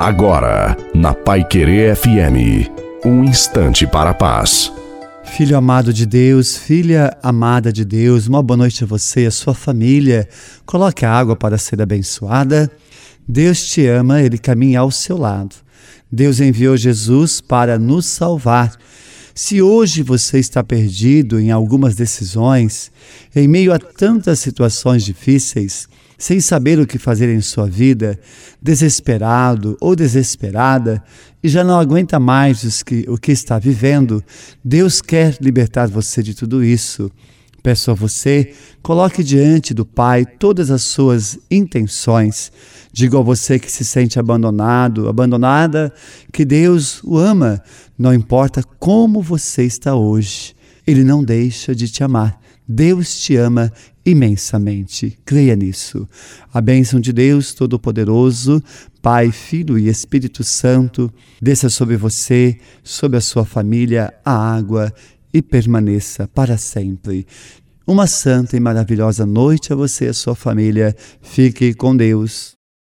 Agora, na Pai Querer FM, um instante para a paz. Filho amado de Deus, filha amada de Deus, uma boa noite a você e a sua família. Coloque a água para ser abençoada. Deus te ama, ele caminha ao seu lado. Deus enviou Jesus para nos salvar. Se hoje você está perdido em algumas decisões, em meio a tantas situações difíceis, sem saber o que fazer em sua vida, desesperado ou desesperada, e já não aguenta mais o que está vivendo, Deus quer libertar você de tudo isso. Peço a você, coloque diante do Pai todas as suas intenções. Digo a você que se sente abandonado, abandonada, que Deus o ama, não importa como você está hoje. Ele não deixa de te amar. Deus te ama imensamente. Creia nisso. A bênção de Deus Todo-Poderoso, Pai, Filho e Espírito Santo, desça sobre você, sobre a sua família, a água e permaneça para sempre. Uma santa e maravilhosa noite a você e a sua família. Fique com Deus.